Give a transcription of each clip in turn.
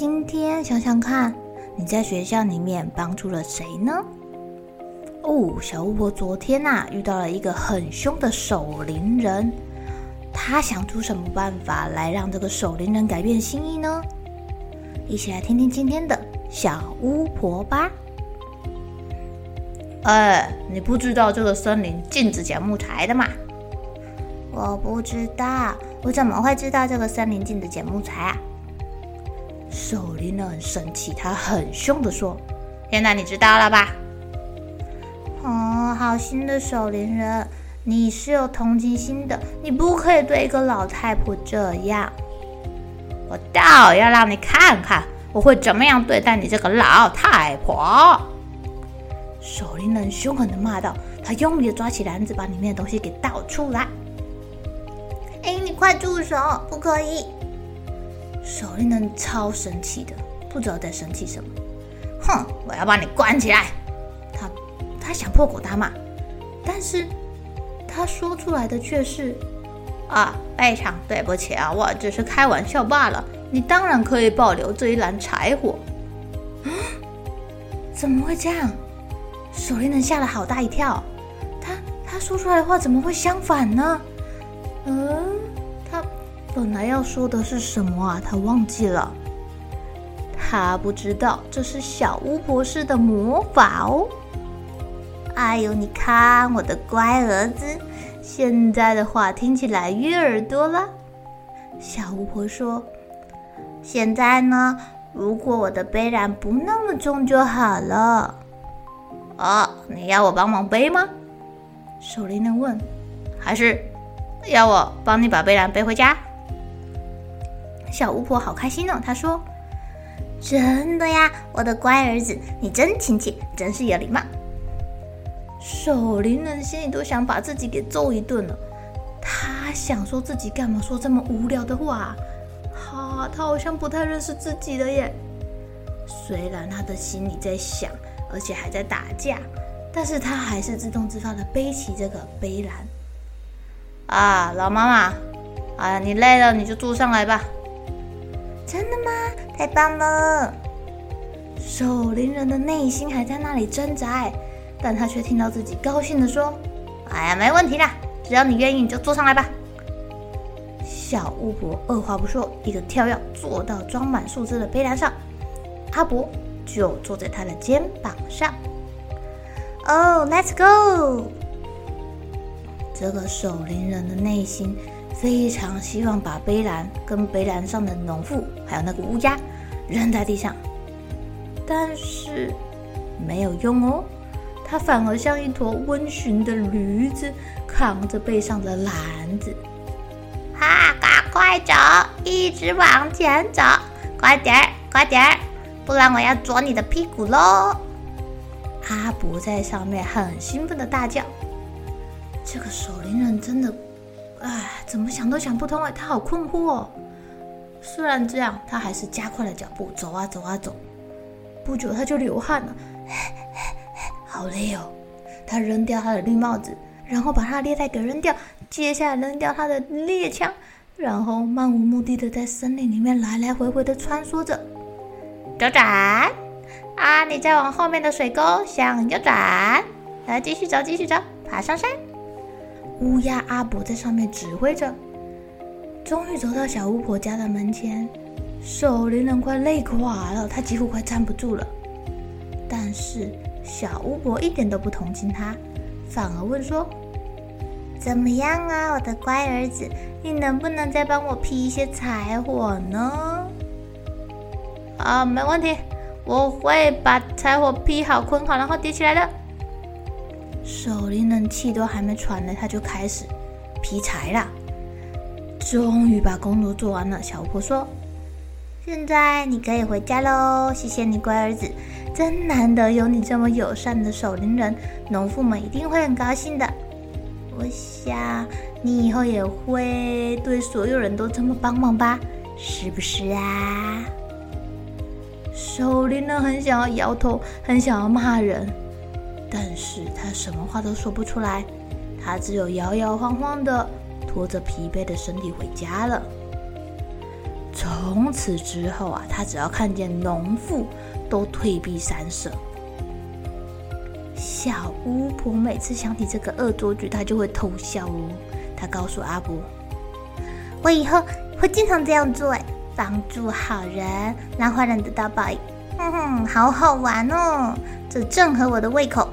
今天想想看，你在学校里面帮助了谁呢？哦，小巫婆昨天呐遇到了一个很凶的守灵人，她想出什么办法来让这个守灵人改变心意呢？一起来听听今天的小巫婆吧。哎，你不知道这个森林禁止捡木材的吗？我不知道，我怎么会知道这个森林禁止捡木材啊？守灵人很生气，他很凶的说：“现在你知道了吧？”哦，好心的守灵人，你是有同情心的，你不可以对一个老太婆这样。我倒要让你看看，我会怎么样对待你这个老太婆。守灵人凶狠的骂道：“他用力的抓起篮子，把里面的东西给倒出来。”哎，你快住手！不可以！守灵人超生气的，不知道在生气什么。哼，我要把你关起来！他他想破口大骂，但是他说出来的却是：“啊，非常对不起啊，我只是开玩笑罢了。你当然可以保留这一篮柴火。”怎么会这样？守灵人吓了好大一跳，他他说出来的话怎么会相反呢？嗯，本来要说的是什么啊？他忘记了，他不知道这是小巫婆施的魔法哦。哎呦，你看我的乖儿子，现在的话听起来悦耳朵了。小巫婆说：“现在呢，如果我的背篮不那么重就好了。”哦，你要我帮忙背吗？守灵人问。还是要我帮你把背篮背回家？小巫婆好开心哦，她说：“真的呀，我的乖儿子，你真亲切，真是有礼貌。”守灵人心里都想把自己给揍一顿了。他想说自己干嘛说这么无聊的话？哈，他好像不太认识自己了耶。虽然他的心里在想。而且还在打架，但是他还是自动自发的背起这个背篮。啊，老妈妈，哎啊，你累了你就坐上来吧。真的吗？太棒了！守灵人的内心还在那里挣扎，但他却听到自己高兴的说：“哎呀，没问题啦，只要你愿意，你就坐上来吧。”小巫婆二话不说，一个跳跃坐到装满树枝的背篮上。阿伯。就坐在他的肩膀上。哦，Let's go！这个守灵人的内心非常希望把背篮跟背篮上的农妇还有那个乌鸦扔在地上，但是没有用哦，它反而像一坨温驯的驴子，扛着背上的篮子。哈，赶快走，一直往前走，快点儿，快点儿！不然我要啄你的屁股喽！阿伯在上面很兴奋的大叫。这个守灵人真的，哎，怎么想都想不通哎，他好困惑哦。虽然这样，他还是加快了脚步，走啊走啊走。不久他就流汗了，好累哦。他扔掉他的绿帽子，然后把他的猎袋给扔掉，接下来扔掉他的猎枪，然后漫无目的的在森林里面来来回回的穿梭着。左转，啊！你再往后面的水沟向右转，来继续走，继续走，爬上山。乌鸦阿伯在上面指挥着，终于走到小巫婆家的门前。守灵人快累垮了，他几乎快站不住了。但是小巫婆一点都不同情他，反而问说：“怎么样啊，我的乖儿子，你能不能再帮我劈一些柴火呢？”“啊，没问题，我会把柴火劈好、捆好，然后叠起来的。”守灵人气都还没喘呢，他就开始劈柴了。终于把工作做完了，小巫婆说。现在你可以回家喽，谢谢你，乖儿子，真难得有你这么友善的守灵人，农妇们一定会很高兴的。我想你以后也会对所有人都这么帮忙吧，是不是啊？守灵人很想要摇头，很想要骂人，但是他什么话都说不出来，他只有摇摇晃晃的拖着疲惫的身体回家了。从此之后啊，他只要看见农妇，都退避三舍。小巫婆每次想起这个恶作剧，她就会偷笑哦。她告诉阿伯：“我以后会经常这样做，帮助好人，让坏人得到报应。哼哼，好好玩哦，这正合我的胃口。”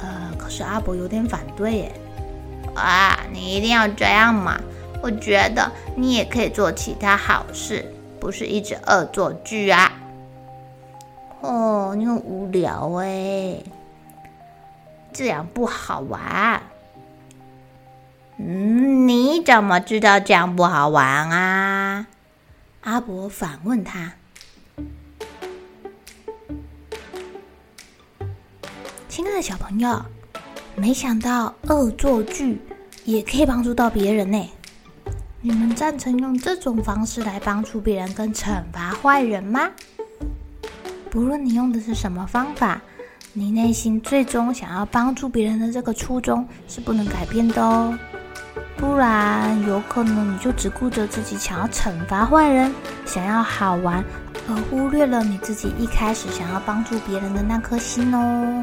呃，可是阿伯有点反对耶。啊，你一定要这样吗？我觉得你也可以做其他好事，不是一直恶作剧啊！哦，你很无聊哎，这样不好玩。嗯，你怎么知道这样不好玩啊？阿伯反问他。亲爱的小朋友，没想到恶作剧也可以帮助到别人呢。你们赞成用这种方式来帮助别人跟惩罚坏人吗？不论你用的是什么方法，你内心最终想要帮助别人的这个初衷是不能改变的哦。不然，有可能你就只顾着自己想要惩罚坏人，想要好玩，而忽略了你自己一开始想要帮助别人的那颗心哦。